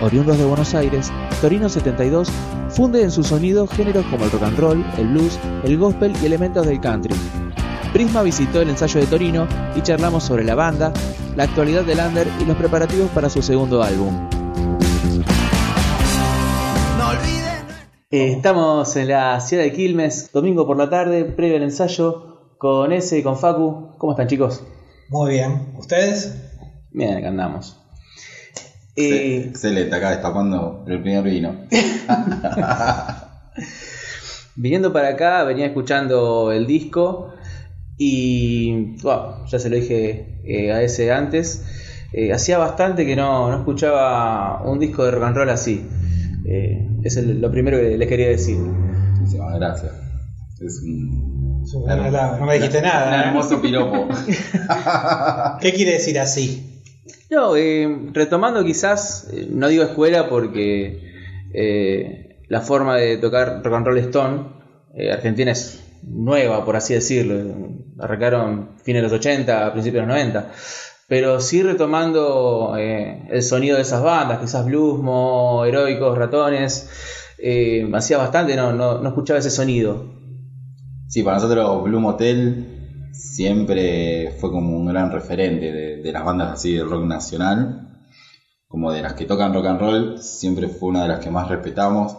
Oriundos de Buenos Aires, Torino 72 funde en su sonido géneros como el rock and roll, el blues, el gospel y elementos del country. Prisma visitó el ensayo de Torino y charlamos sobre la banda, la actualidad del Under y los preparativos para su segundo álbum. Eh, estamos en la ciudad de Quilmes, domingo por la tarde, previo al ensayo, con ese y con Facu. ¿Cómo están chicos? Muy bien. ¿Ustedes? Bien, acá andamos. Eh, Excelente, acá destapando el primer vino. Viniendo para acá, venía escuchando el disco y ya se lo dije eh, a ese antes. Eh, hacía bastante que no, no, escuchaba un disco de rock and roll así. es lo primero que les quería decir. Muchísimas gracias. Es un, no me dijiste nada. Un hermoso piropo. ¿Qué quiere decir así? No, eh, retomando quizás, eh, no digo escuela porque eh, la forma de tocar rock and roll stone argentina es nueva, por así decirlo. Arrancaron fines de los 80, principios de los 90. Pero sí retomando el sonido de esas bandas, quizás Bluesmo, Heroicos, Ratones. hacía bastante, no, no, no escuchaba ese sonido. Sí, para nosotros Blue Motel siempre fue como un gran referente de, las bandas así de rock nacional, como de las que tocan rock and roll, siempre fue una de las que más respetamos,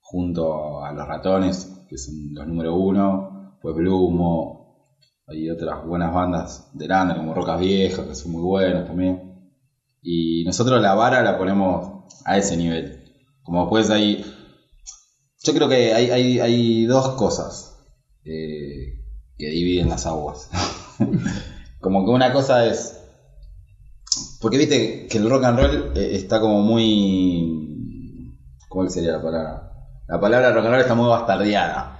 junto a los ratones, que son los número uno, pues Blumo, hay otras buenas bandas de lana como Rocas Viejas, que son muy buenas también. Y nosotros la vara la ponemos a ese nivel. Como después hay... Yo creo que hay, hay, dos cosas. Eh, que dividen las aguas. como que una cosa es. Porque viste que el rock and roll eh, está como muy. ¿Cómo sería la palabra? La palabra rock and roll está muy bastardeada.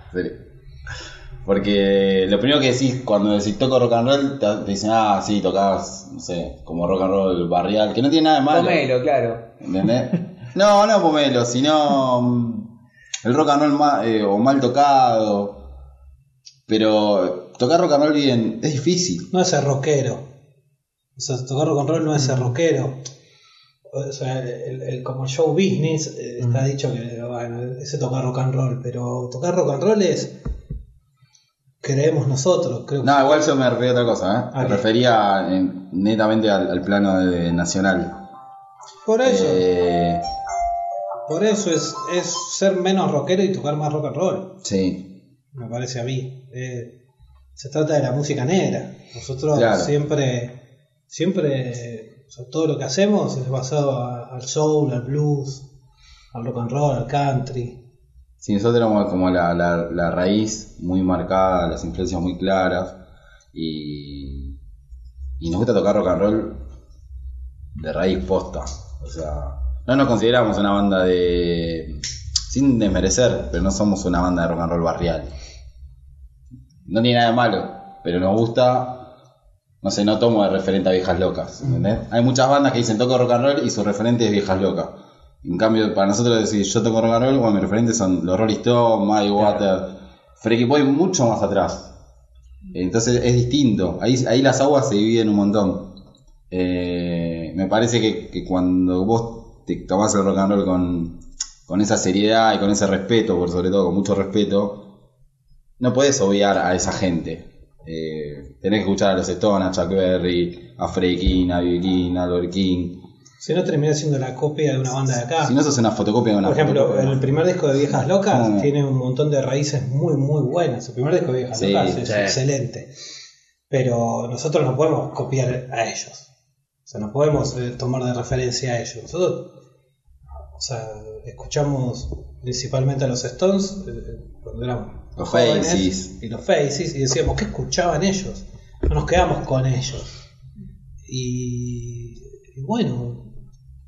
Porque lo primero que decís cuando decís toco rock and roll, te, dicen, ah, sí, tocabas, no sé, como rock and roll barrial, que no tiene nada de malo. Pomelo, claro. ¿Entendés? No, no pomelo, sino mm, el rock and roll eh, o mal tocado pero tocar rock and roll bien es difícil. No es ser rockero. O sea, tocar rock and roll no es ser rockero. O sea, el, como show business eh, está dicho que bueno, ese tocar rock and roll, pero tocar rock and roll es creemos nosotros. Creo no, igual yo me refería a otra cosa, ¿eh? me refería netamente al, plano de, nacional. Por eso. Eh, por eso es, es ser menos rockero y tocar más rock and roll. Sí me parece a mí. Eh, se trata de la música negra. Nosotros siempre, siempre, todo lo que hacemos es basado al soul, al blues, al rock and roll, al country. Sí, nosotros tenemos como la, la, raíz muy marcada, las influencias muy claras y, y nos gusta tocar rock and roll de raíz posta. O sea, no nos consideramos una banda de sin desmerecer, pero no somos una banda de rock and roll barrial no tiene nada de malo, pero nos gusta, no sé, no tomo de referente a viejas locas, ¿entendés? Hay muchas bandas que dicen toco rock and roll y su referente es viejas locas. En cambio, para nosotros decir yo toco rock and roll, bueno, mis referentes son los Rolling Stones, Muddy Water, Freaky Boy mucho más atrás. Entonces es distinto, ahí, ahí las aguas se dividen un montón. Eh, me parece que, cuando vos te tomás el rock and roll con, con esa seriedad y con ese respeto, por sobre todo con mucho respeto, no puedes obviar a esa gente. Eh, tenés que escuchar a los Stones, a Chuck Berry, a Freddie King, a Bill King, a Albert King. Si no termina siendo la copia de una banda de acá. Si no sos una fotocopia de una Por ejemplo, el primer disco de Viejas Locas tiene un montón de raíces muy, muy buenas. El primer disco de Viejas Locas es excelente. Pero nosotros no podemos copiar a ellos. O sea, no podemos eh, tomar de referencia a ellos. Nosotros, o sea, escuchamos principalmente a los Stones eh, cuando éramos los Faces. Y los Faces, y decíamos, ¿qué escuchaban ellos? No nos quedamos con ellos. Y, bueno,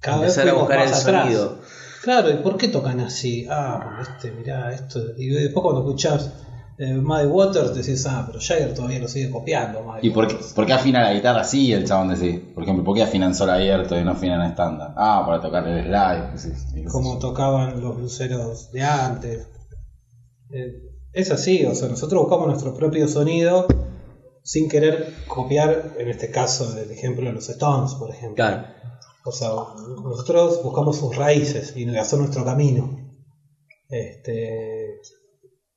cada vez a buscar el sonido. Claro, ¿y por qué tocan así? Ah, este, mirá, esto. Y después cuando escuchás eh, Muddy Waters decís, ah, pero Jagger todavía lo sigue copiando. ¿Y por qué, por qué, afina la guitarra así el chabón decís? Por ejemplo, ¿por qué afinan solo abierto y no afinan estándar? Ah, para tocar el slide. Como tocaban los luceros de antes. Eh, es así, o sea, nosotros buscamos nuestro propio sonido sin querer copiar, en este caso, el ejemplo de los Stones, por ejemplo. Claro. O sea, nosotros buscamos sus raíces y hacer nuestro camino. Este,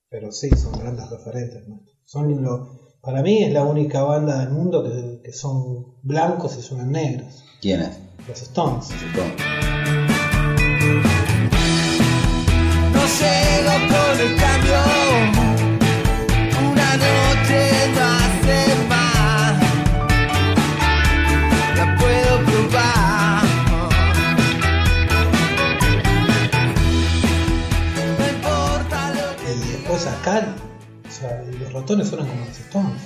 pero sí, son grandes referentes. Son lo, para mí es la única banda del mundo que, que son blancos y suenan negros. ¿Quiénes? Los Stones. Los Stones. O sea, los ratones suenan como los Stones.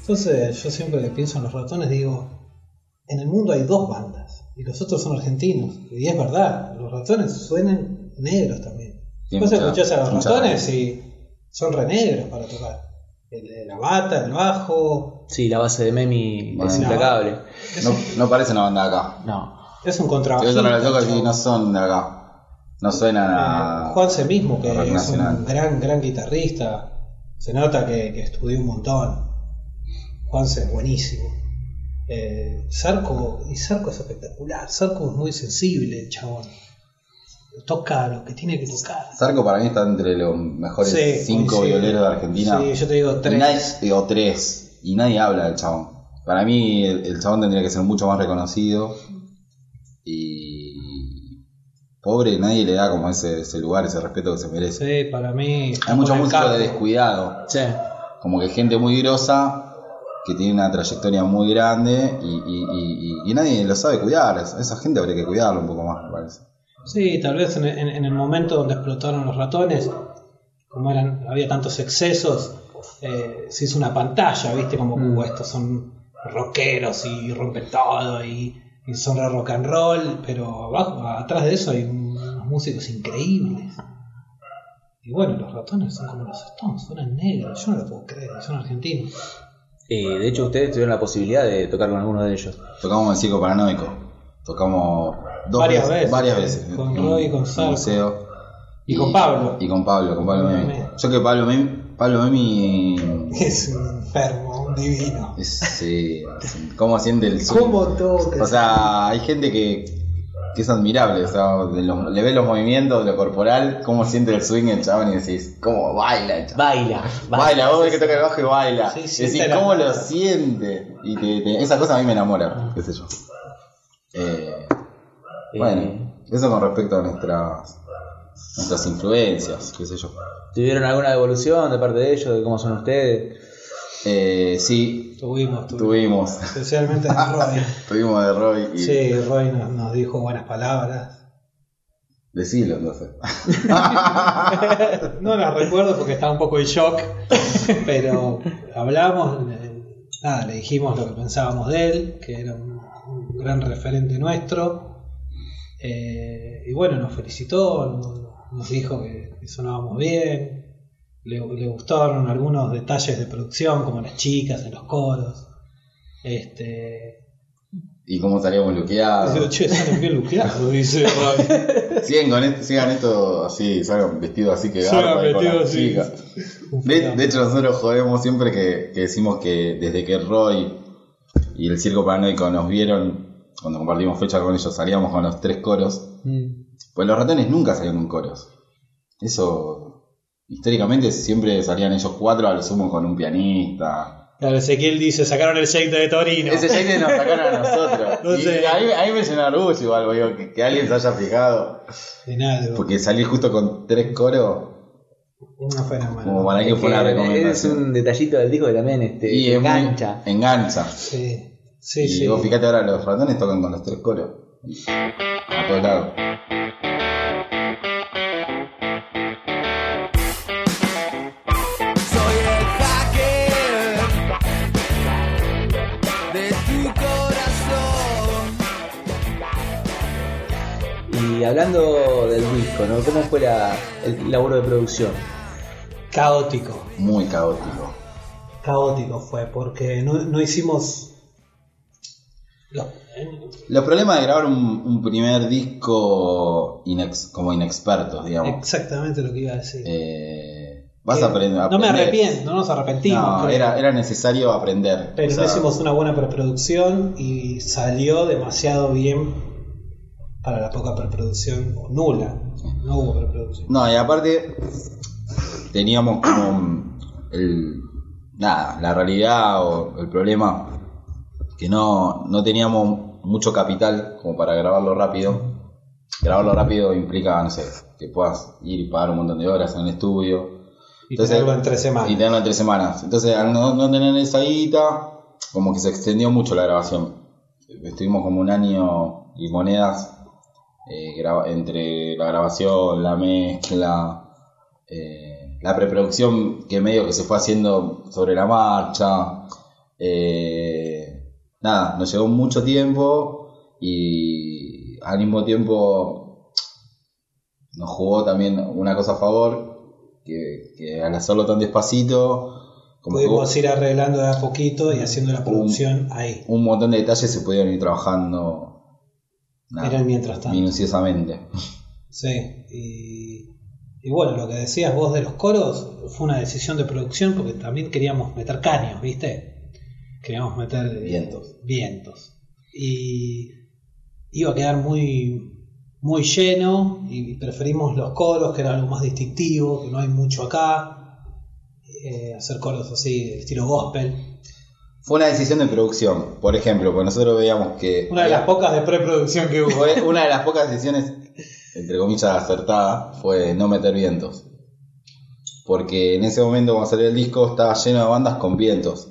Entonces yo siempre que pienso en los ratones digo, en el mundo hay dos bandas y los otros son argentinos. Y es verdad, los ratones suenan negros también. Vos escuchás a los ratones y son re negros para tocar. El- la bata, el bajo, Sí, la base de Memi Bueno. es implacable. No, no parece una banda de acá. No. es un ves a los locos y no son de acá. No suenan a. Eh, Juanse mismo, que es nacional. un gran, gran guitarrista, se nota que, que estudió un montón. Juanse es buenísimo. Eh, Sarco, y Sarco es espectacular. Sarco es muy sensible, el chabón. Toca lo que tiene que tocar. Zarco para mí está entre los mejores Sí, cinco violeros de Argentina. Sí, yo te digo Y tres. nadie- o tres. Y nadie habla del chabón. Para mí el, el chabón tendría que ser mucho más reconocido. Y pobre, nadie le da como ese, ese lugar, ese respeto que se merece. Sí, para mí. Hay músico capo. de descuidado. Sí. Como que gente muy grosa, que tiene una trayectoria muy grande y, y- y- y- y nadie lo sabe cuidar. Esa gente habría que cuidarlo un poco más, me parece. Sí, tal vez en, en- en el momento donde explotaron los ratones, como eran, había tantos excesos, eh, se hizo una pantalla, ¿viste? Como Mm. "Uh, estos son rockeros y rompen todo y, y son de rock and roll, pero abajo, atrás de eso hay unos músicos increíbles. Y bueno, los ratones son como los Stones, suenan negros, yo no lo puedo creer, son argentinos. Eh, de hecho, ustedes tuvieron la posibilidad de tocar con alguno de ellos. Tocamos en el Circo Paranoico. Tocamos dos Varias veces, varias veces. con Roy y con Sarco. museo. Y con Pablo. Y con Pablo, con Pablo Con Memi. Memi. Yo que Pablo Memi, Pablo Memi Es un enfermo, un divino. es, sí, cómo siente el swing. ¿Cómo toca? O sea, hay gente que, que es admirable, o sea, le ves los movimientos de lo corporal, cómo siente el swing el chabón y decís, cómo baila el chabón. Baila. Baila, vos ves que toca el bajo y baila. Sí, decís, ¿cómo lo siente? Y te- te- esa cosa a mí me enamora, qué sé yo. Eh, Eh, bueno, eso con respecto a nuestras, nuestras influencias, qué sé yo. ¿Tuvieron alguna devolución de parte de ellos, de cómo son ustedes? Eh, sí, Tuvimos, tuvimos. tuvimos, Especialmente de Roy. tuvimos de Roy y Sí, Roy nos, nos dijo buenas palabras. decilo entonces. No las recuerdo porque estaba un poco en shock, pero hablamos, le- nada, le dijimos lo que pensábamos de él, que era un, un gran referente nuestro. Eh, y bueno, nos felicitó, nos, nos dijo que, que sonábamos bien, le, le gustaron algunos detalles de producción, como las chicas en los coros. Este, y cómo salíamos luqueados. che, salen bien luqueados, dice Roy. Sigan, con esto, sigan esto así, salgan vestidos así que Salgan garpa y con vestidos las así. chicas. De, hecho, nosotros jodemos siempre que, que decimos que desde que Roy y el Circo Paranoico nos vieron, cuando compartimos fecha con ellos, salíamos con los tres coros. Mm. Pues los ratones nunca salieron con coros. Eso, históricamente, siempre salían ellos cuatro, a lo sumo con un pianista. Claro, Ezequiel dice, sacaron el shake de Torino. Ese shake nos sacaron a nosotros. No y sé. a, mí, a mí me llena de orgullo igual, digo, que, que alguien se haya fijado. En algo. Porque salir justo con tres coros, Una fenómeno. como para que Es, fue una que es recomendación. un detallito del disco que también este, Y es muy- engancha. engancha. Sí, sí, y sí. vos fíjate ahora, los ratones tocan con los tres coros. A todos lados. Y hablando del disco, ¿no? ¿Cómo fue la, el laburo de producción? Caótico. Muy caótico. Caótico fue, porque no, no hicimos. lo- Los problemas de grabar un, un primer disco inex- como inexpertos, digamos. exactamente lo que iba a decir. Eh, vas a aprender. no me arrepiento, no nos arrepentimos. No, era, era necesario aprender. Pero O sea, no hicimos una buena preproducción y salió demasiado bien para la poca preproducción, o nula, no hubo preproducción. No, y aparte teníamos como el nada, la realidad o el problema que no, no teníamos mucho capital como para grabarlo rápido. Grabarlo rápido implica, no sé, que puedas ir y pagar un montón de horas en el estudio. Y tenerlo en tres semanas. Y tenerlo en tres semanas. Entonces, al no, no tener esa guita, como que se extendió mucho la grabación. Estuvimos como un año y monedas eh, entre la grabación, la mezcla, eh, la preproducción que medio que se fue haciendo sobre la marcha. eh, nada, nos llevó mucho tiempo y al mismo tiempo nos jugó también una cosa a favor, que, que al hacerlo tan despacito, como Pudimos ir arreglando de a poquito y haciendo la producción ahí. un montón de detalles se pudieron ir trabajando nada, Era el mientras tanto. minuciosamente. Sí, y, y bueno, lo que decías vos de los coros fue una decisión de producción porque también queríamos meter caños, ¿viste? Queríamos meter eh, Vientos. vientos. Y iba a quedar muy, muy lleno y preferimos los coros, que era algo más distintivo, que no hay mucho acá. Eh, hacer coros así, de estilo gospel. Fue una decisión de producción, por ejemplo, porque nosotros veíamos que Una de las pocas de preproducción que hubo. fue una de las pocas decisiones, entre comillas, acertada, fue no meter vientos. Porque en ese momento cuando salió el disco estaba lleno de bandas con vientos.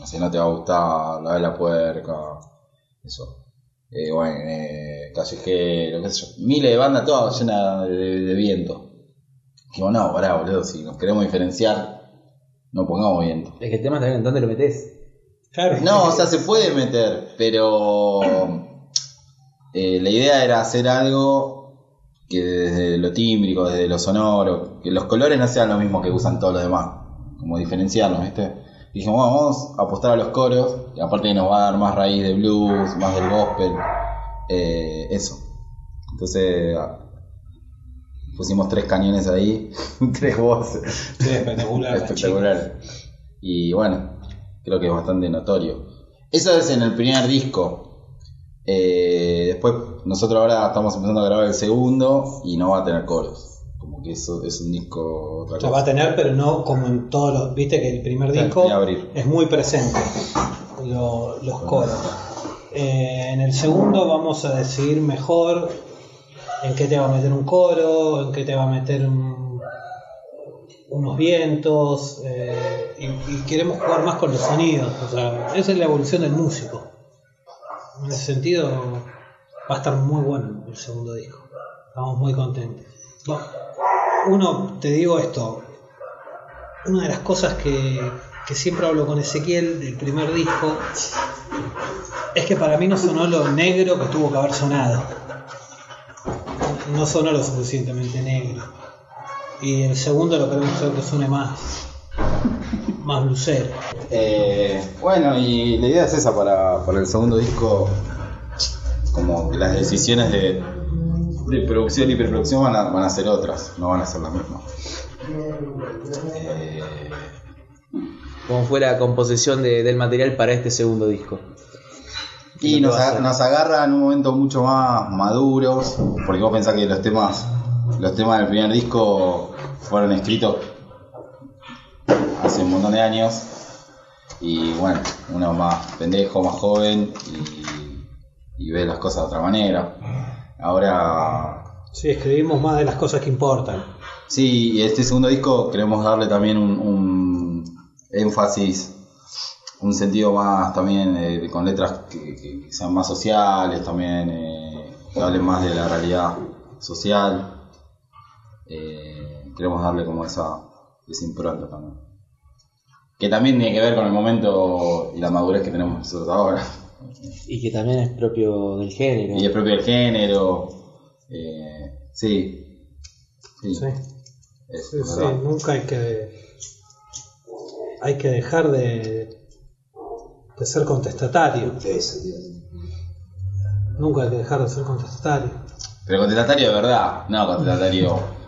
Así no te va a gustar la de la puerca, eso. Eh, bueno, eh, callejero, qué sé yo. Miles de bandas todas llenas de, de- de viento. Digo, no, pará, boludo, si nos queremos diferenciar, no pongamos viento. Es que el tema también en dónde lo metes. Claro, No, o sea, se puede meter, pero eh, la idea era hacer algo que desde lo tímbrico, desde lo sonoro, que los colores no sean lo mismo que usan todos los demás, como diferenciarnos, ¿viste? Y dijimos, bueno, vamos a apostar a los coros, y aparte nos va a dar más raíz de blues, más del gospel, eh, eso. Entonces ah, pusimos tres cañones ahí, tres voces. Sí, espectacular. la Espectacular. Y bueno, creo que es bastante notorio. Eso es en el primer disco. Eh, después, nosotros ahora estamos empezando a grabar el segundo y no va a tener coros. Como que eso es un disco otra. Lo cosa. va a tener, pero no como en todos los. Viste que el primer disco es muy presente, lo- los coros. Eh, en el segundo vamos a decidir mejor en qué te va a meter un coro, en qué te va a meter un- unos vientos, eh, y, queremos jugar más con los sonidos. O sea, esa es la evolución del músico. En ese sentido, va a estar muy bueno el segundo disco. Estamos muy contentos. Bueno, uno, te digo esto, una de las cosas que, que siempre hablo con Ezequiel del primer disco es que para mí no sonó lo negro que tuvo que haber sonado. No sonó lo suficientemente negro. Y el segundo lo queremos hacer que suene más, más blusero. Eh, bueno, y la idea es esa para, para el segundo disco. Como que las decisiones de, de producción y preproducción van a, van a ser otras, no van a ser las mismas. Eh, Como fue la composición de- del material para este segundo disco. Y ¿Qué nos, a nos agarra en un momento mucho más maduros, porque vos pensás que los temas, los temas del primer disco fueron escritos hace un montón de años, y bueno, uno más pendejo, más joven, y, y ve las cosas de otra manera. Ahora, Sí, escribimos más de las cosas que importan. sí, y este segundo disco queremos darle también un, un énfasis un sentido más también eh, con letras que, que- que sean más sociales también eh, que hablen más de la realidad social Eh, queremos darle como esa, esa impronta también que también tiene que ver con el momento y la madurez que tenemos nosotros ahora Y que también es propio del género. y es propio del género eh, sí sí, Sí. es Sí, nunca hay que hay que dejar de, de ser contestatario. Nunca hay que dejar de ser contestatario. pero contestatario de verdad no contestatario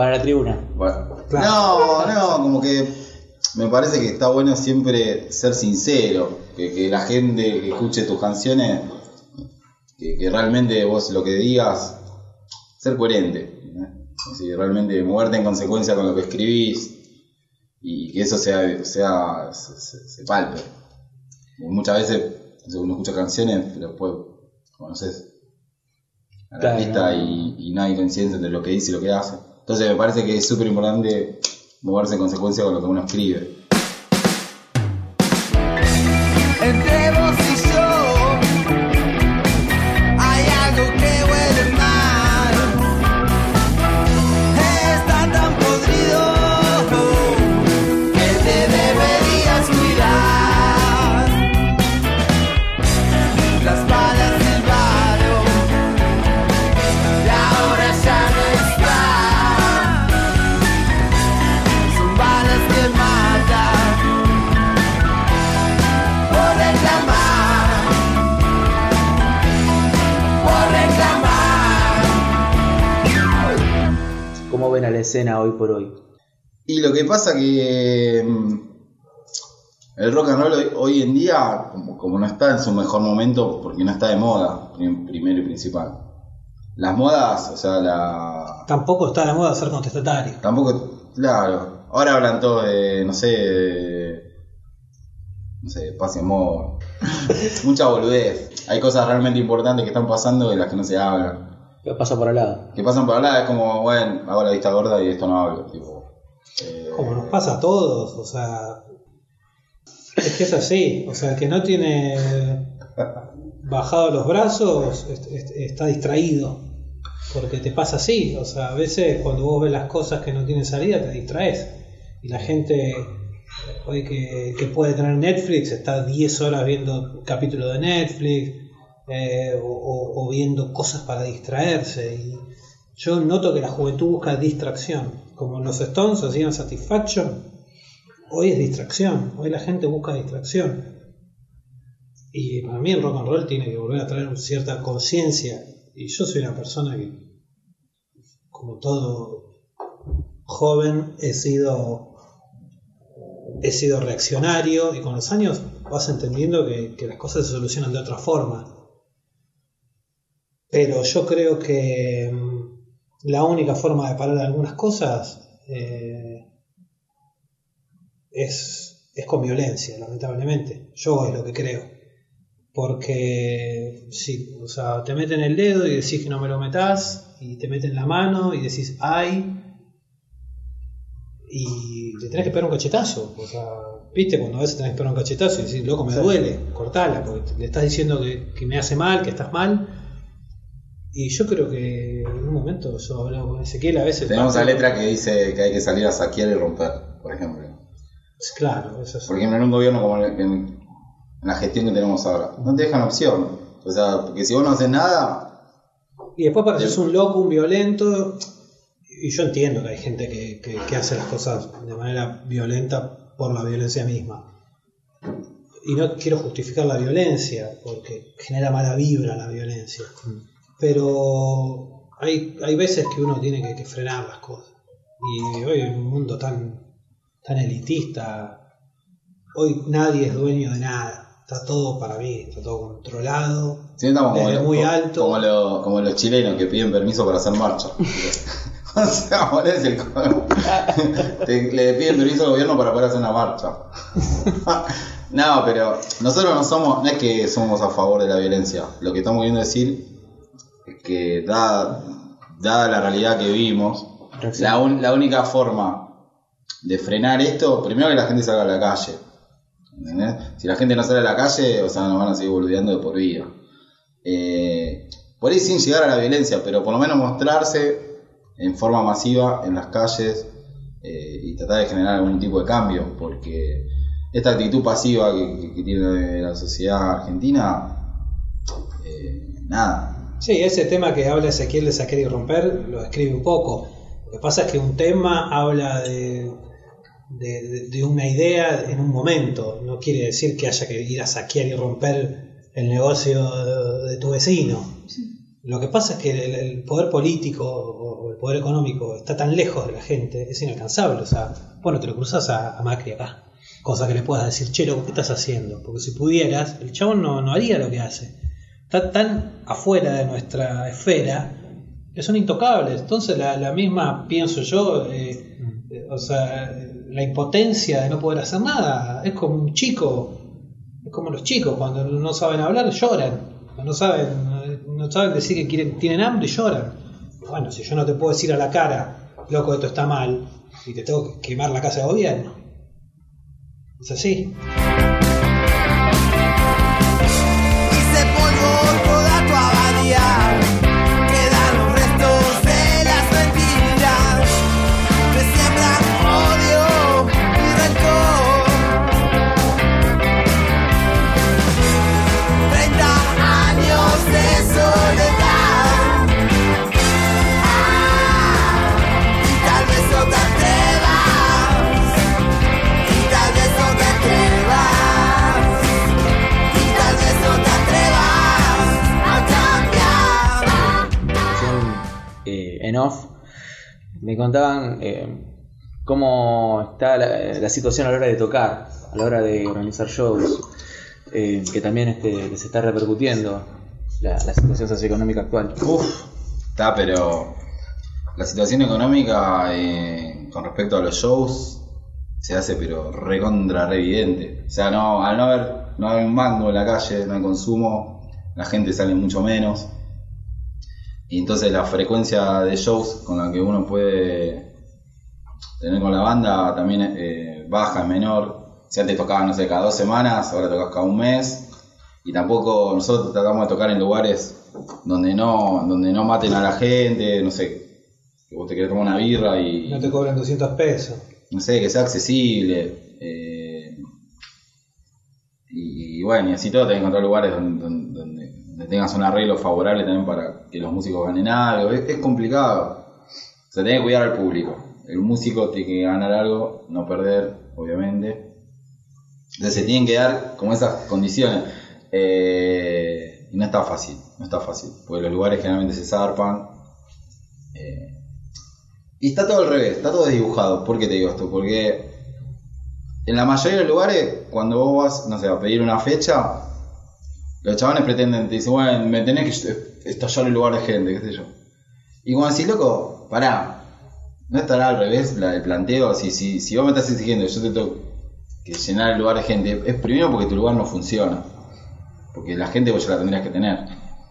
Para la tribuna. Bueno, Claro. No, no, como que me parece que está bueno siempre ser sincero, que, que la gente que escuche tus canciones que, que realmente vos lo que digas, ser coherente. Es decir, realmente moverte en consecuencia con lo que escribís y que eso sea, sea se, se- se palpe. Muchas veces no uno escucha canciones, pero después conoces al Claro. artista y, y no hay coincidencia entre lo que dice y lo que hace. Entonces me parece que es súper importante moverse en consecuencia con lo que uno escribe. Reclamar. ¿Cómo ven a la escena hoy por hoy? Y lo que pasa que mm, el rock and roll hoy, hoy en día, como, como no está en su mejor momento, porque no está de moda, prim- primero y principal. Las modas, o sea, la... Tampoco está de moda ser contestatario. Tampoco, claro, ahora hablan todos de, no sé, de, no sé, y amor. Mucha boludez. Hay cosas realmente importantes que están pasando de las que no se hablan. ¿Qué pasa por al lado? Que pasan por al lado, es como, bueno, hago la vista gorda y esto no hablo. Tipo, eh, Como nos pasa a todos, o sea. Es que es así, o sea, el que no tiene bajado los brazos est- est- está distraído. Porque te pasa así, o sea, a veces cuando vos ves las cosas que no tienen salida te distraes. Y la gente hoy que, que puede tener Netflix está 10 horas viendo capítulos de Netflix eh, o, viendo cosas para distraerse. Y yo noto que la juventud busca distracción. Como los Stones hacían Satisfaction, hoy es distracción. Hoy la gente busca distracción. Y para mí el rock and roll tiene que volver a traer cierta conciencia. Y yo soy una persona que, como todo joven, he sido, he sido reaccionario y con los años vas entendiendo que las cosas se solucionan de otra forma. Pero yo creo que mm, la única forma de parar algunas cosas eh, es, es con violencia, lamentablemente. Yo es lo que creo. Porque si, o sea, te meten el dedo y decís que no me lo metas, y te meten la mano y decís ay, y le tenés que pegar un cachetazo. O sea, viste, cuando a veces tenés que pegar un cachetazo y decís, loco, me duele, cortala, porque le estás diciendo que, que me hace mal, que estás mal. Y yo creo que en un momento yo hablaba con Ezequiel a veces. Tenemos la letra que dice que hay que salir a saquear y romper, por ejemplo. Claro, eso es. Por ejemplo, en un gobierno como en, en la gestión que tenemos ahora, no te dejan opción. O sea, porque si vos no haces nada, Y después pareces un loco, un violento. Y yo entiendo que hay gente que, que- que hace las cosas de manera violenta por la violencia misma. Y no quiero justificar la violencia, porque genera mala vibra la violencia. Pero hay, hay veces que uno tiene que, que frenar las cosas. Y hoy en un mundo tan, tan elitista, hoy nadie es dueño de nada. Está todo para mí, está todo controlado. no estamos Desde muy alto. como, lo- como los chilenos que piden permiso para hacer marcha. o sea, es el. Te- le piden permiso al gobierno para poder hacer una marcha. no, pero nosotros no somos, no es que somos a favor de la violencia. Lo que estamos queriendo decir que dada, dada la realidad que vivimos, la, un- la única forma de frenar esto, primero que la gente salga a la calle. ¿entendés? Si la gente no sale a la calle, o sea, nos van a seguir boludeando de por vida. Eh, por ahí sin llegar a la violencia, pero por lo menos mostrarse en forma masiva en las calles eh, y tratar de generar algún tipo de cambio, porque esta actitud pasiva que, que- que tiene la sociedad argentina, eh, nada. Sí, ese tema que habla Ezequiel de saquear y romper lo describe un poco. Lo que pasa es que un tema habla de, de, una idea en un momento. No quiere decir que haya que ir a saquear y romper el negocio de, de tu vecino. Lo que pasa es que el, el poder político o el poder económico está tan lejos de la gente, es inalcanzable. O sea, bueno, te lo cruzas a, a Macri acá. Cosa que le puedas decir, che, ¿qué estás haciendo? Porque si pudieras, el chabón no, no haría lo que hace. Está tan afuera de nuestra esfera que son intocables. Entonces la, misma, pienso yo, eh, eh, o sea, la impotencia de no poder hacer nada, es como un chico, es como los chicos, cuando no saben hablar lloran, no saben, no saben decir que quieren, tienen hambre lloran. Bueno, si yo no te puedo decir a la cara, loco, esto está mal, y te tengo que quemar la casa de gobierno. Es así. Oh. En off, me contaban eh, cómo está la, situación a la hora de tocar, a la hora de organizar shows, eh, que también este, se está repercutiendo la, situación socioeconómica actual. Uf, está, pero la situación económica eh, con respecto a los shows se hace pero recontra re evidente. O sea, no, al no haber, no hay un mango en la calle, no hay consumo, la gente sale mucho menos. Y entonces la frecuencia de shows con la que uno puede tener con la banda también eh, baja, es menor. Si antes tocabas, no sé, cada dos semanas, ahora tocas cada un mes. Y tampoco nosotros tratamos de tocar en lugares donde no, donde no maten a la gente, no sé, que vos te querés tomar una birra y No te cobran 200 pesos. no sé, que sea accesible. eh, y, y bueno, y así todo, tenés que encontrar lugares donde tengas un arreglo favorable también para que los músicos ganen algo. Es, complicado. O sea, tenés que cuidar al público. El músico tiene que ganar algo, no perder, obviamente. Entonces se tienen que dar como esas condiciones. Eh, y no está fácil, no está fácil. Porque los lugares generalmente se zarpan. Eh, y está todo al revés, está todo desdibujado. ¿Por qué te digo esto? Porque en la mayoría de los lugares, cuando vos vas, no sé, a pedir una fecha, los chavales pretenden, te dicen, bueno, me tenés que estallar el lugar de gente, qué sé yo. Y cuando decís, loco, pará, no estará al revés la, el planteo. Si, si, si vos me estás exigiendo que yo te tengo que llenar el lugar de gente, es primero porque tu lugar no funciona. Porque la gente vos ya la tendrías que tener.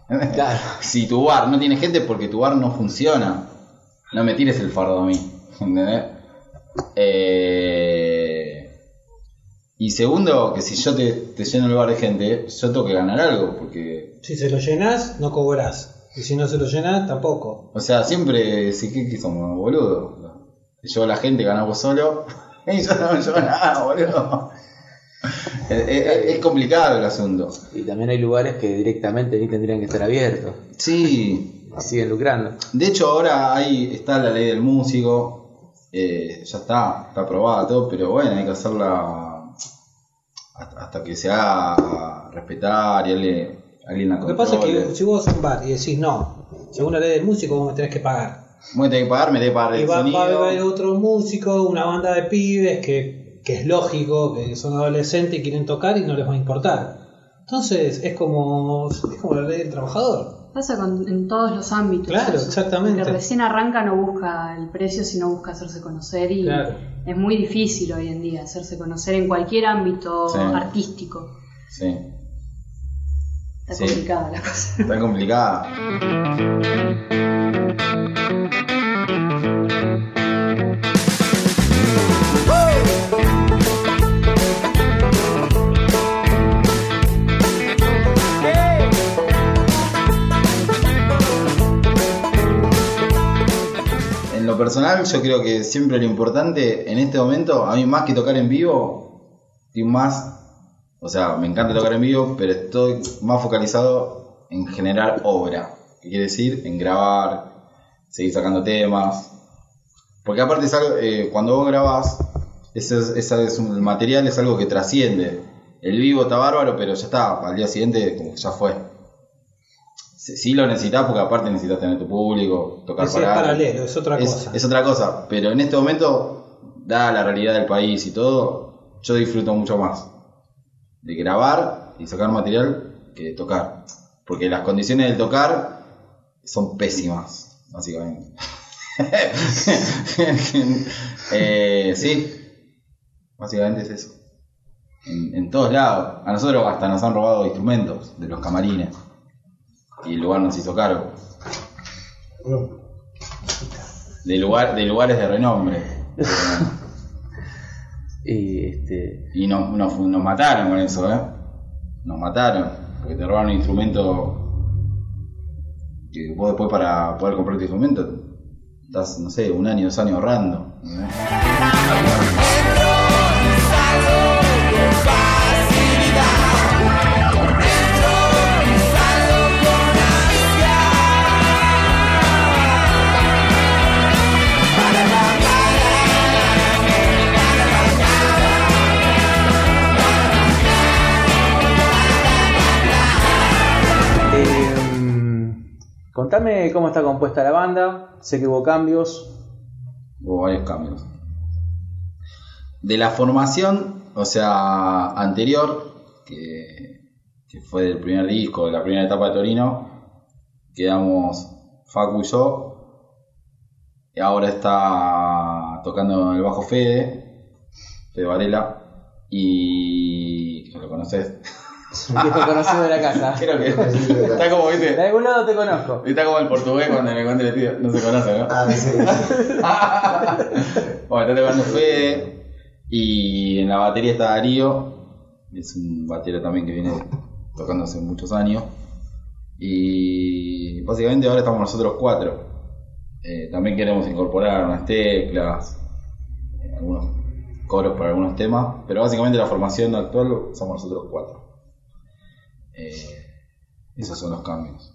Claro. Si tu bar no tiene gente porque tu bar no funciona, no me tires el fardo a mí. ¿Entendés? Eh, y segundo, que si yo te, te lleno el bar de gente, yo tengo que ganar algo. Porque, Si se lo llenas, no cobras. Y si no se lo llenas, tampoco. o sea, siempre, si ¿qué, qué somos, boludo? Yo la gente gana vos solo y yo no yo nada, boludo. Es, es- es complicado el asunto. Y también hay lugares que directamente ni tendrían que estar abiertos Sí, y siguen lucrando. De hecho, ahora hay, está la ley del músico, eh, ya está, está aprobada todo, pero bueno, hay que hacerla hasta, hasta que se haga respetar y alguien, alguien la Lo que pasa es que si vos vas a un bar y decís no, según la ley del músico, vos me tenés que pagar. Vos me tenés que pagar, me tenés que pagar Y el va, va a sonido. haber otro músico, una banda de pibes que, que es lógico, que son adolescentes y quieren tocar y no les va a importar. Entonces es como, es como la ley del trabajador. Pasa con- en todos los ámbitos. Claro, eso. exactamente. El que recién arranca no busca el precio, sino busca hacerse conocer y Claro. es muy difícil hoy en día hacerse conocer en cualquier ámbito Sí. artístico. Sí, Está Sí. complicada la cosa. está complicada. Personal, yo creo que siempre lo importante en este momento, a mí más que tocar en vivo, estoy más, o sea, me encanta tocar en vivo, pero estoy más focalizado en generar obra. ¿Qué quiere decir? En grabar, seguir sacando temas. Porque aparte eh, cuando vos grabás, ese es, esa es un- material es algo que trasciende. El vivo está bárbaro, pero ya está, al día siguiente como que ya fue. Sí, lo necesitas porque aparte necesitas tener tu público, tocar Ese es para paralelo, es otra es, cosa. es otra cosa, pero en este momento, dada la realidad del país y todo, yo disfruto mucho más de grabar y sacar material que de tocar. Porque las condiciones del tocar son pésimas, básicamente. Eh, sí, básicamente es eso. En, en todos lados. A nosotros hasta nos han robado instrumentos de los camarines. Y el lugar nos hizo cargo. De, lugar, de lugares de renombre. Y este. Y nos, nos, nos mataron con eso, ¿eh? Nos mataron. Porque te roban un instrumento que vos después para poder comprar tu instrumento estás, no sé, un año, dos años ahorrando. ¿eh? Contame cómo está compuesta la banda. Sé que hubo cambios. Hubo varios cambios. De la formación, o sea, anterior, que, fue del primer disco, de la primera etapa de Torino, quedamos Facu y yo. Y ahora está tocando el bajo Fede, Fede Varela, y. lo conoces. Un conocido de la casa. Creo que está como, De viste, algún lado te conozco. está como el portugués cuando me cuenta el tío, no se conoce, ¿no? Ah, sí. bueno, está tocando Fede y en la batería está Darío, es un batero también que viene tocando hace muchos años. Y básicamente ahora estamos nosotros cuatro. Eh, también queremos incorporar unas teclas, algunos coros para algunos temas, pero básicamente la formación actual somos nosotros cuatro. Eh, esos son los cambios.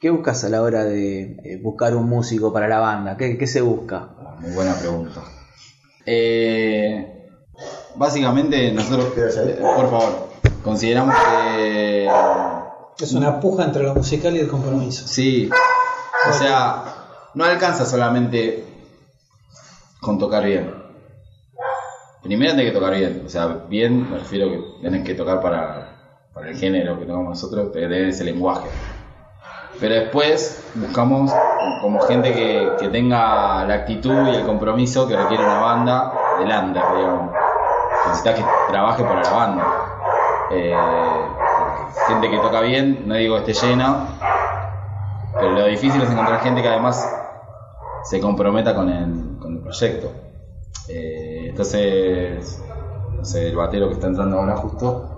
¿Qué buscas a la hora de eh, buscar un músico para la banda? ¿Qué, qué se busca? Muy buena pregunta. Eh, básicamente nosotros, por favor, consideramos que Es una puja entre lo musical y el compromiso. sí, o sea, no alcanza solamente con tocar bien. Primero tenés que tocar bien, o sea, bien me refiero que tenés que tocar para, el género que tocamos nosotros, tenés ese lenguaje. Pero después buscamos como gente que, tenga la actitud y el compromiso que requiere una banda delante, digamos. Necesitas que trabaje para la banda. Eh, gente que toca bien, no digo que esté llena, pero lo difícil es encontrar gente que además se comprometa con el, con el proyecto. Eh, entonces, no sé, el batero que está entrando ahora justo,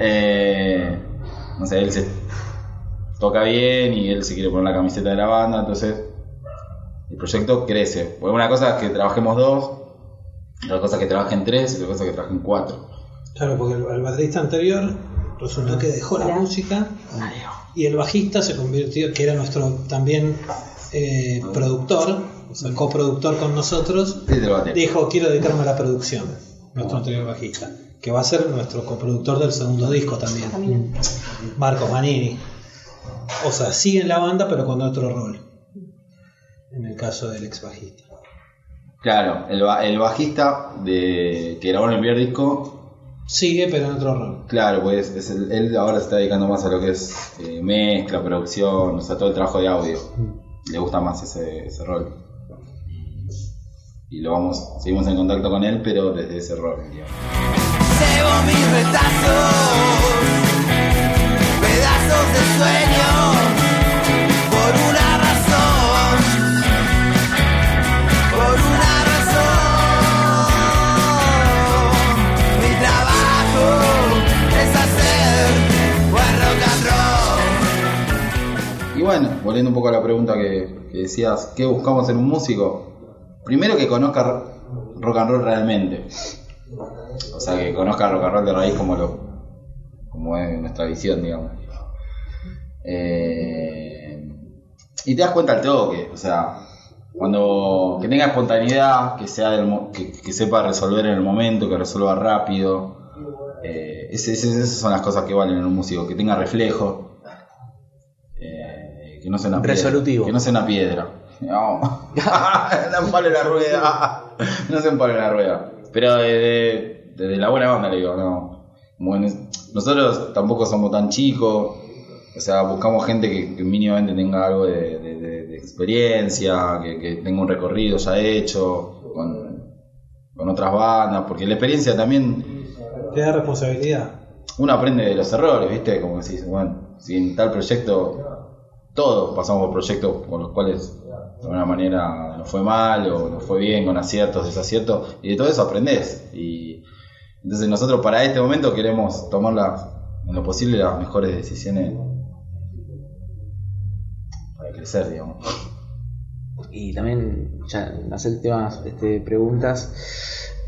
eh, no sé, él se toca bien y él se quiere poner la camiseta de la banda, entonces el proyecto crece. Porque una cosa es que trabajemos dos, otra cosa es que trabajen tres y otra cosa es que trabajen cuatro. Claro, porque el, el baterista anterior resultó que dejó la música y el bajista se convirtió, que era nuestro también eh, productor, o sea, coproductor con nosotros, dijo quiero dedicarme a la producción, nuestro anterior bajista, que va a ser nuestro coproductor del segundo disco también, También. Marcos Manini. O sea, sigue en la banda pero con otro rol, en el caso del ex bajista. Claro, el, el bajista de, que grabó en el primer disco Sigue pero en otro rol. Claro, pues es el- él ahora se está dedicando más a lo que es eh, mezcla, producción, o sea, todo el trabajo de audio. Le gusta más ese, ese rol. Y lo vamos, seguimos en contacto con él, pero desde ese rol. digamos. Llevo mis retazos, pedazos de sueño, por una razón, por una razón. Mi trabajo es hacer buen rock and roll. Y bueno, volviendo un poco a la pregunta que, que decías, ¿qué buscamos en un músico? Primero que conozca rock and roll realmente. O sea, que conozca rock and roll de raíz como lo como es nuestra visión, digamos. Eh, y te das cuenta al toque, o sea, cuando que tenga espontaneidad, que sea del que, que sepa resolver en el momento, que resuelva rápido. Eh, ese- esas son las cosas que valen en un músico, que tenga reflejo, eh, que no sea una piedra, Resolutivo. que no sea una piedra. No, no empale la rueda, no se empale la rueda. Pero desde, desde la buena onda le digo, no. Nosotros tampoco somos tan chicos, O sea, buscamos gente que, que mínimamente tenga algo de, de- de- de experiencia, que, que tenga un recorrido ya hecho con, con otras bandas, porque la experiencia también Te da responsabilidad. uno aprende de los errores, ¿viste? Como decís, bueno, si en tal proyecto, todos pasamos por proyectos con los cuales de alguna manera nos fue mal o nos fue bien, con aciertos, desaciertos, y de todo eso aprendés. Y entonces nosotros para este momento queremos tomar las- en lo posible las mejores decisiones para crecer, digamos. Y también, ya hacer temas, este, preguntas.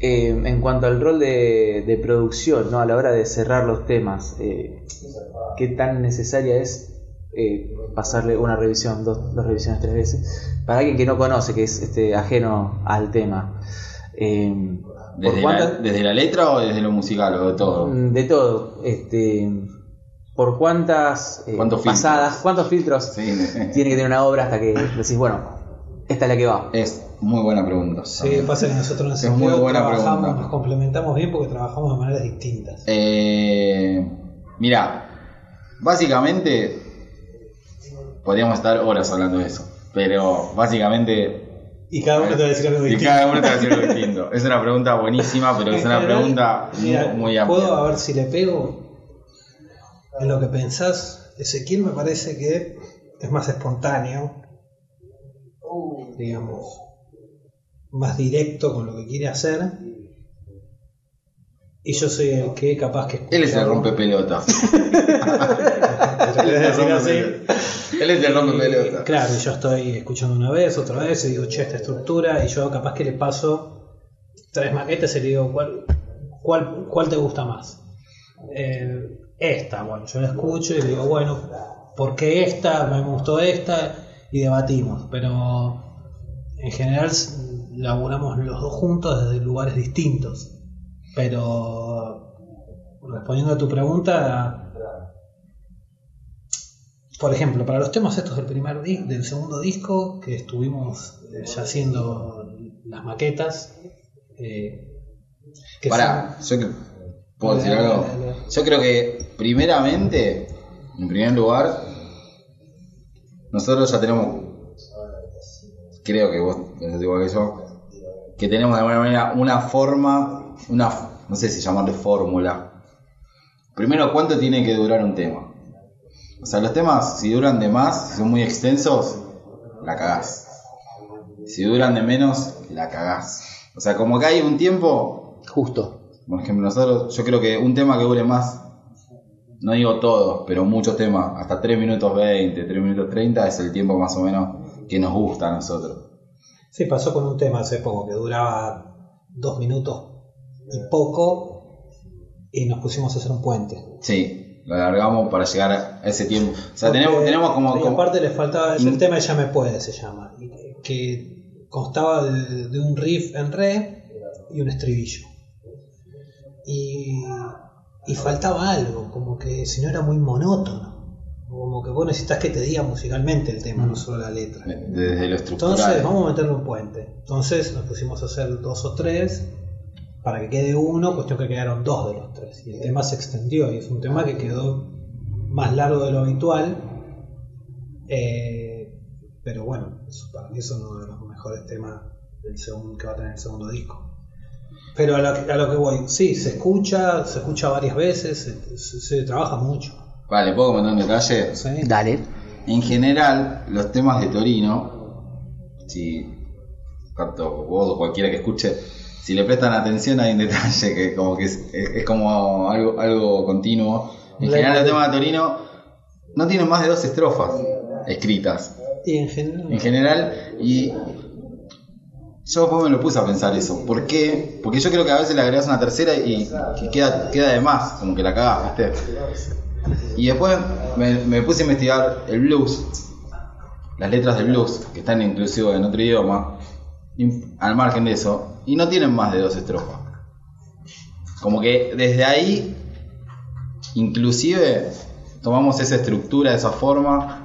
Eh, en cuanto al rol de, producción, ¿no? a la hora de cerrar los temas, eh, ¿qué tan necesaria es eh, pasarle una revisión, dos, dos revisiones, tres veces? Para alguien que no conoce, que es este, ajeno al tema. Eh, ¿por Desde la, cuántas- ¿Desde la letra o desde lo musical o de todo? Mm, De todo. Este, ¿Por cuántas eh, ¿Cuántos pasadas, filtros? cuántos filtros Sí, tiene que tener una obra hasta que decís, bueno, esta es la que va? es muy buena pregunta. Sí, pasa que nosotros en ese Es muy buena trabajamos, pregunta. nos complementamos bien porque trabajamos de maneras distintas. Eh, mira, básicamente podríamos estar horas hablando de eso, pero básicamente Y cada uno te va a decir algo y distinto. cada uno te va a decir algo distinto. Es una pregunta buenísima, pero es una pregunta muy, mira, muy amplia. Puedo a ver si le pego en lo que pensás. Ezequiel me parece que es más espontáneo, digamos, más directo con lo que quiere hacer. Y yo soy el que capaz que Él es el escucha- Él es. Claro, y yo estoy escuchando una vez, otra vez, y digo, che, esta estructura, y yo capaz que le paso tres maquetas y le digo, ¿cuál, cuál, cuál te gusta más? Eh, esta, bueno, yo la escucho y le digo, bueno, ¿por qué esta? Me gustó esta, y debatimos, pero en general laburamos los dos juntos desde lugares distintos. Pero respondiendo a tu pregunta, por ejemplo, para los temas estos del primer di- del segundo disco, que estuvimos eh, ya haciendo las maquetas, eh, que Pará, yo puedo decir algo. Yo creo que primeramente, en primer lugar, nosotros ya tenemos, creo que vos pensás igual que yo, que tenemos de alguna manera una forma, una, no sé si llamarle fórmula. Primero, ¿cuánto tiene que durar un tema? O sea, los temas, si duran de más, si son muy extensos, la cagás. Si duran de menos, la cagás. O sea, como que hay un tiempo Justo. por ejemplo, nosotros, yo creo que un tema que dure más, no digo todos, pero muchos temas, hasta 3 minutos 20, 3 minutos 30 es el tiempo más o menos que nos gusta a nosotros. Sí, pasó con un tema hace poco que duraba dos minutos y poco y nos pusimos a hacer un puente. Sí, lo alargamos para llegar a ese tiempo. O sea, Porque- tenemos, tenemos como... Y aparte le faltaba, el tema Ya me puede se llama, que- constaba de, de un riff en re y un estribillo. Y, y faltaba algo, como que si no era muy monótono. Como que vos necesitas que te diga musicalmente el tema, no solo la letra. desde lo estructural. Entonces, vamos a meterle un puente. Entonces nos pusimos a hacer dos o tres para que quede uno, cuestión que quedaron dos de los tres. Y el tema se extendió y es un tema que quedó más largo de lo habitual. Eh, pero bueno, eso- para mí es uno de los mejores temas del segundo, que va a tener el segundo disco. Pero a lo, que, a lo que voy, sí, se escucha, se escucha varias veces, se, se- se trabaja mucho. Vale, ¿puedo comentar un detalle? ¿sí? Dale. En general, los temas de Torino, si tanto vos o cualquiera que escuche, si le prestan atención hay un detalle que como que es, es- es como algo, algo continuo. En La- general los temas de Torino no tienen más de dos estrofas escritas. Y en general, En general, y yo después me lo puse a pensar eso. ¿Por qué? Porque yo creo que a veces le agregas una tercera y que queda, queda de más, como que la cagás, ¿viste? Y después me, me puse a investigar el blues, las letras del blues, que están inclusive en otro idioma, al margen de eso, y no tienen más de dos estrofas. Como que desde ahí, inclusive, tomamos esa estructura, esa forma,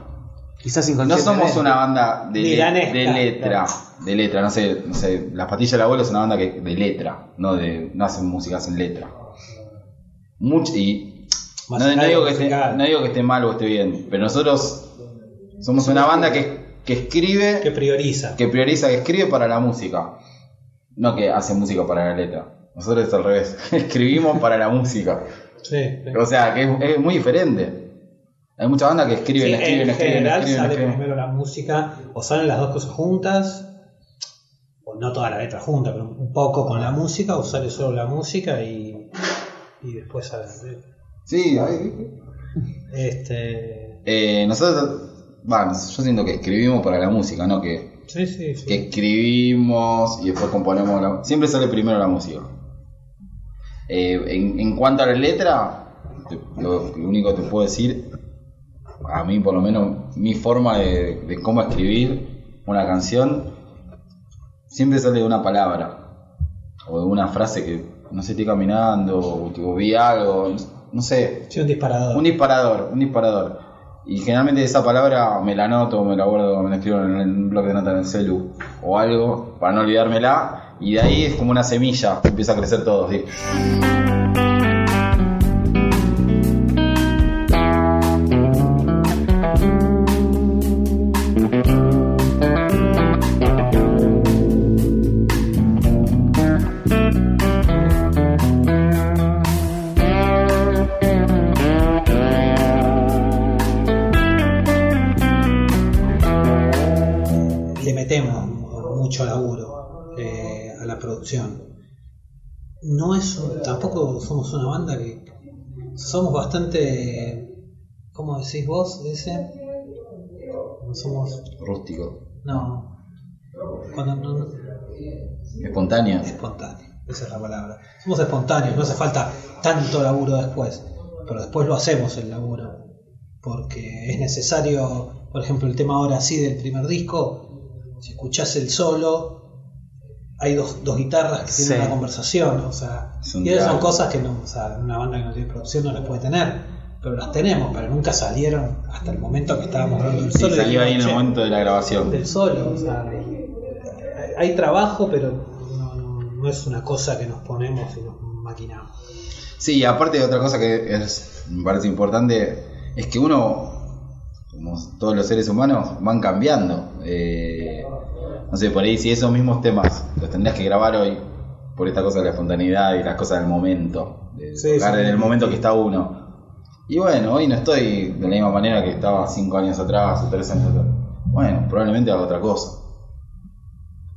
Quizás no somos una banda de, le- Milanesca, de letra, de letra, no sé, no sé, Las Patillas del Abuelo es una banda que de letra, no de no hacen música, hacen letra. Much- y digo que esté, no digo que esté mal o esté bien, pero nosotros somos una banda que, que escribe, que prioriza. que prioriza, que escribe para la música, no que hace música para la letra. Nosotros es al revés, escribimos para la música. Sí, sí. O sea, que es, es muy diferente. Hay muchas bandas que escriben, Sí, escriben, en escriben, general escriben, sale escriben. primero la música, o salen las dos cosas juntas, o no toda la letra junta, pero un poco con la música, o sale solo la música y, y después sale. Sí, hay- Este, eh, nosotros, bueno, yo siento que escribimos para la música, no que sí, sí, sí. que escribimos y después componemos la... Siempre sale primero la música. Eh, en, en cuanto a la letra, te- lo, lo único que te puedo decir, a mí por lo menos, mi forma de, de cómo escribir una canción, siempre sale de una palabra o de una frase que, no sé, estoy caminando o, o vi algo, no sé, Sí, un disparador. un disparador, un disparador. Y generalmente esa palabra me la anoto, me la guardo, me la escribo en el bloc de nota en el celu o algo para no olvidármela. Y de ahí es como una semilla, empieza a crecer todo. ¿sí? Mucho laburo eh, a la producción. No es un- tampoco somos una banda que somos bastante ¿cómo decís vos? Dice no somos Rústico, no cuando no, espontáneo. espontáneo, esa es la palabra. Somos espontáneos, no hace falta tanto laburo después, pero después lo hacemos el laburo, porque es necesario, por ejemplo, el tema ahora sí del primer disco, si escuchás el solo, hay dos, dos guitarras que tienen Sí. una conversación, o sea, y esas son cosas que no, o sea, una banda que no tiene producción no las puede tener. Pero las tenemos, pero nunca salieron hasta el momento que estábamos dando el Sí, solo. y salió ahí en el dijimos, "Che, momento de la grabación. del solo. O sea, hay trabajo, pero no, no- no es una cosa que nos ponemos y nos maquinamos. Sí, y aparte de otra cosa que es, me parece importante, es que uno, como todos los seres humanos, van cambiando. Eh, no sé, por ahí si esos mismos temas los tendrías que grabar hoy, por esta cosa de la espontaneidad y las cosas del momento, de Sí, tocar sí. en el momento que está uno. Y bueno, hoy no estoy de la misma manera que estaba cinco años atrás o tres años atrás. Bueno, probablemente haga otra cosa.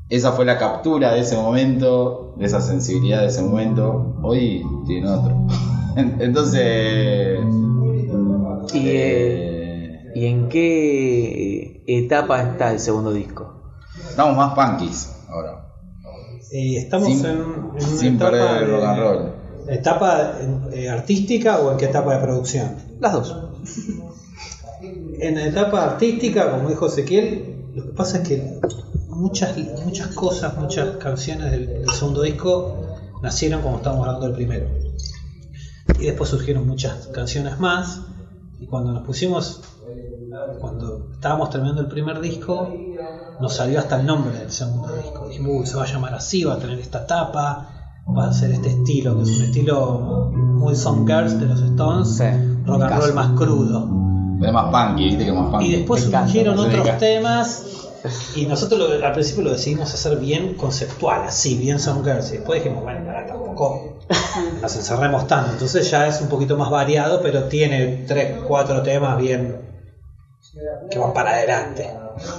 Esa fue la captura de ese momento, de esa sensibilidad de ese momento. Hoy tiene otro. Entonces. ¿Y, eh, ¿Y en qué etapa está el segundo disco? estamos más punkis ahora. Y estamos Sin- en, en una sin etapa perder el de- rock and roll. ¿Etapa eh, artística o en qué etapa de producción? Las dos. En la etapa artística, como dijo Ezequiel, lo que pasa es que muchas, muchas cosas, muchas canciones del, del segundo disco nacieron como estábamos hablando del primero. Y después surgieron muchas canciones más. Y cuando nos pusimos, cuando estábamos terminando el primer disco, nos salió hasta el nombre del segundo disco. Dijimos, "Uy, se va a llamar así, va a tener esta tapa, va a ser este estilo, que es un estilo muy Song Girls de los Stones, Sí, rock and roll más crudo. Es más punky, viste que es más punky. Y después Me surgieron otros temas y nosotros lo- al principio lo decidimos hacer bien conceptual, así, bien Song Girls. Y después dijimos, bueno, para tampoco nos encerremos tanto. Entonces ya es un poquito más variado, pero tiene tres, cuatro temas bien que van para adelante.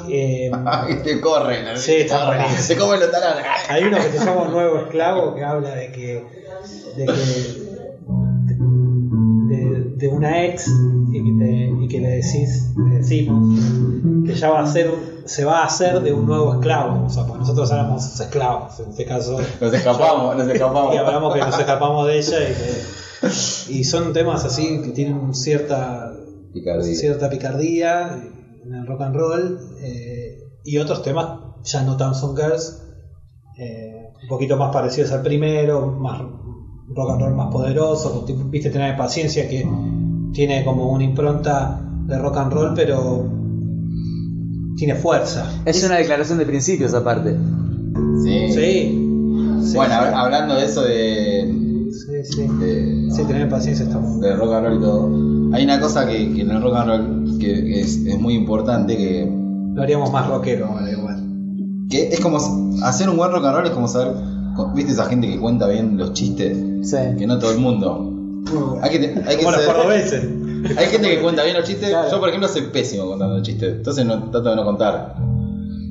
Eh, te corren. Sí, está buenísimo. Se comen los taranos. hay uno que se llama Nuevo Esclavo que habla de que. de que. de, de una ex y que, te- y que le decís, le decimos que ya va a ser, se va a hacer de un nuevo esclavo. O sea, porque nosotros éramos esclavos, en este caso. Nos escapamos, nos escapamos. Y hablamos que nos escapamos de ella y que. Y son temas así que tienen cierta Picardía. cierta picardía en el rock and roll eh, y otros temas ya no tan son girls eh, un poquito más parecidos al primero más rock and roll más poderoso viste tener paciencia que tiene como una impronta de rock and roll pero tiene fuerza Es una declaración de principios aparte. Sí. sí, sí, Bueno, sí. hablando de eso de Sí, sí. de, Sí, tener paciencia está de rock and roll y todo. Hay una cosa que, que en el rock and roll que es, es muy importante que, Lo haríamos más rockero ahora igual. que es como hacer un buen rock and roll es como saber, ¿viste esa gente que cuenta bien los chistes? Sí. Que no todo el mundo. Hay que, hay que Como los cordobeses. Hay gente que cuenta bien los chistes. Claro. Yo, por ejemplo, soy pésimo contando chistes. Entonces no, trato de no contar.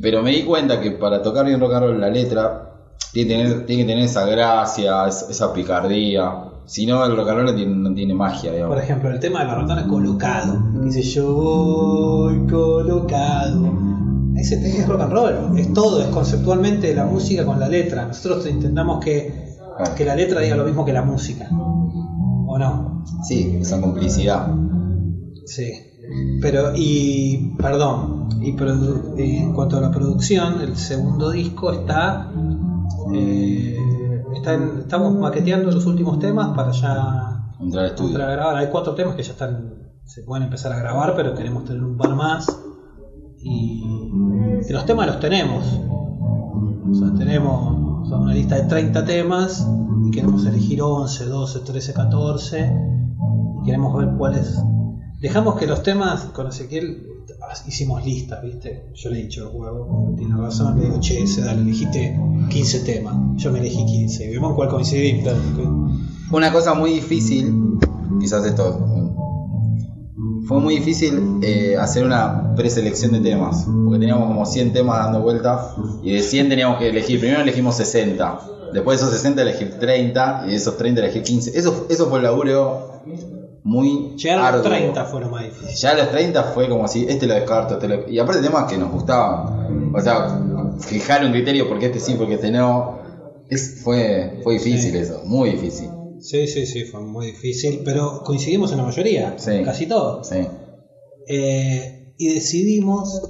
Pero me di cuenta que para tocar bien rock and roll la letra tiene que tener, tiene que tener esa gracia, esa picardía. Si no, el rock and roll no tiene, no tiene magia, digamos. Por ejemplo, el tema de la rotana colocado. Dice yo voy colocado. Ese tema es rock and roll. Es todo, es conceptualmente la música con la letra. Nosotros intentamos que, Claro. que la letra diga lo mismo que la música. ¿O no? Sí, esa complicidad. Sí. Pero, y, perdón, y produ- y en cuanto a la producción, el segundo disco está, eh, está en- estamos maqueteando los últimos temas para ya Entrar al estudio. para grabar. Hay cuatro temas que ya están, se pueden empezar a grabar, pero queremos tener un par más. Y, y los temas los tenemos. O sea, tenemos o sea, una lista de 30 temas y queremos elegir 11, 12, 13, 14. Y queremos ver cuáles. Dejamos que los temas con Ezequiel hicimos listas, ¿viste? Yo le he dicho, huevo, tiene razón. Le digo, che, ese dale, elegiste 15 temas. Yo me elegí 15. Y vemos cuál coincidimos. Una cosa muy difícil, quizás esto. Fue muy difícil eh, hacer una preselección de temas, porque teníamos como 100 temas dando vueltas y de 100 teníamos que elegir. Primero elegimos 60, después de esos 60 elegir 30 y de esos 30 elegir 15. Eso, eso fue el laburo muy Llegar a los arduo. 30 fue lo más difícil. Ya a los 30 fue como así, este lo descarto, este lo... Y aparte temas que nos gustaban. O sea, fijar un criterio porque este sí, porque este no. Es, fue, fue difícil Sí. eso, muy difícil. Sí, sí, sí, fue muy difícil, pero coincidimos en la mayoría, Sí. casi todos. Sí. Eh, y decidimos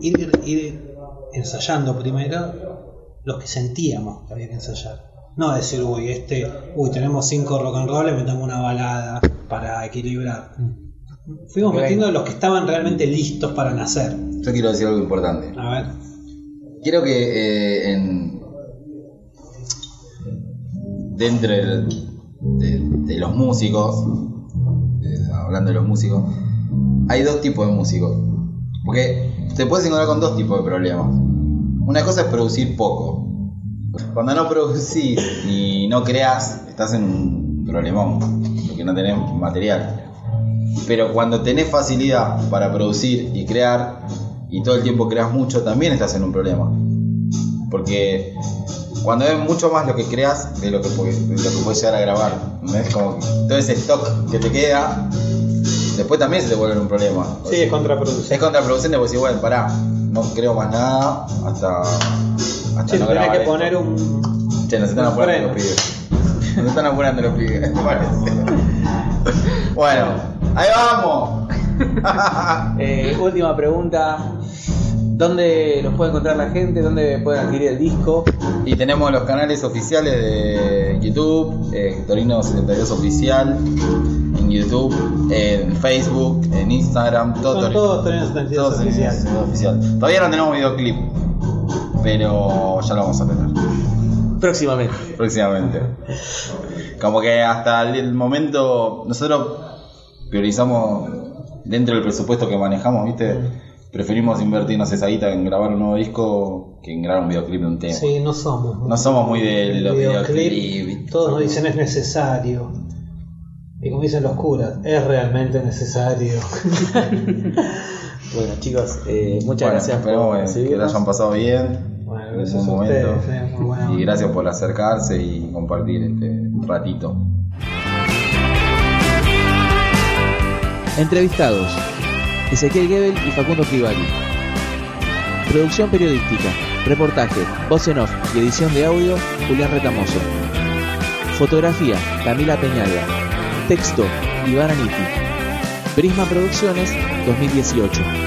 ir, ir ensayando primero los que sentíamos que había que ensayar. No decir, uy, este, uy, tenemos cinco rock and roll, metamos una balada para equilibrar. Fuimos Ok. metiendo los que estaban realmente listos para nacer. Yo quiero decir algo importante. A ver, Quiero que eh, en, dentro del- de, de los músicos, eh, hablando de los músicos, hay dos tipos de músicos. Porque te puedes encontrar con dos tipos de problemas. Una cosa es producir poco. Cuando no producís y no creas, estás en un problemón, porque no tenés material. Pero cuando tenés facilidad para producir y crear, y todo el tiempo creas mucho, también estás en un problema. Porque cuando es mucho más lo que creas de lo que, pu- de lo que puedes llegar a grabar, ¿no? es como que todo ese stock que te queda, después también se te vuelve un problema. sí, es contraproducente. Es contraproducente porque si bueno, pará, no creo más nada hasta, Sí, no tenés que poner un. Che, nos están apurando los pibes. Nos están apurando los pibes, parece. Bueno, ahí vamos. Eh, última pregunta. ¿Dónde los puede encontrar la gente? ¿Dónde pueden adquirir el disco? Y tenemos los canales oficiales de YouTube, eh, Torino72 Oficial, en YouTube, en Facebook, en Instagram, todo Son Torino. todos Torino 72 Todos Torino oficial. 72 Oficial. Todavía no tenemos videoclip, pero ya lo vamos a tener Próximamente. próximamente. Como que hasta el momento nosotros priorizamos dentro del presupuesto que manejamos, ¿viste? Preferimos invertirnos esa guita en grabar un nuevo disco que en grabar un videoclip de un tema. Sí, no somos. No somos muy de los videoclip, videoclips. Todos nos dicen es necesario. Y como dicen los curas, es realmente necesario. Bueno, chicos, eh, muchas Bueno, gracias esperemos por que- que lo hayan pasado bien. Bueno, gracias un a momento. ustedes, eh, muy Y gracias por acercarse y compartir este ratito. Entrevistados: Ezequiel Gebel y Facundo Fribali. Producción periodística, reportaje, voz en off y edición de audio: Julián Retamoso. Fotografía: Camila Peñalba. Texto: Iván Aniti. Prisma Producciones 2018.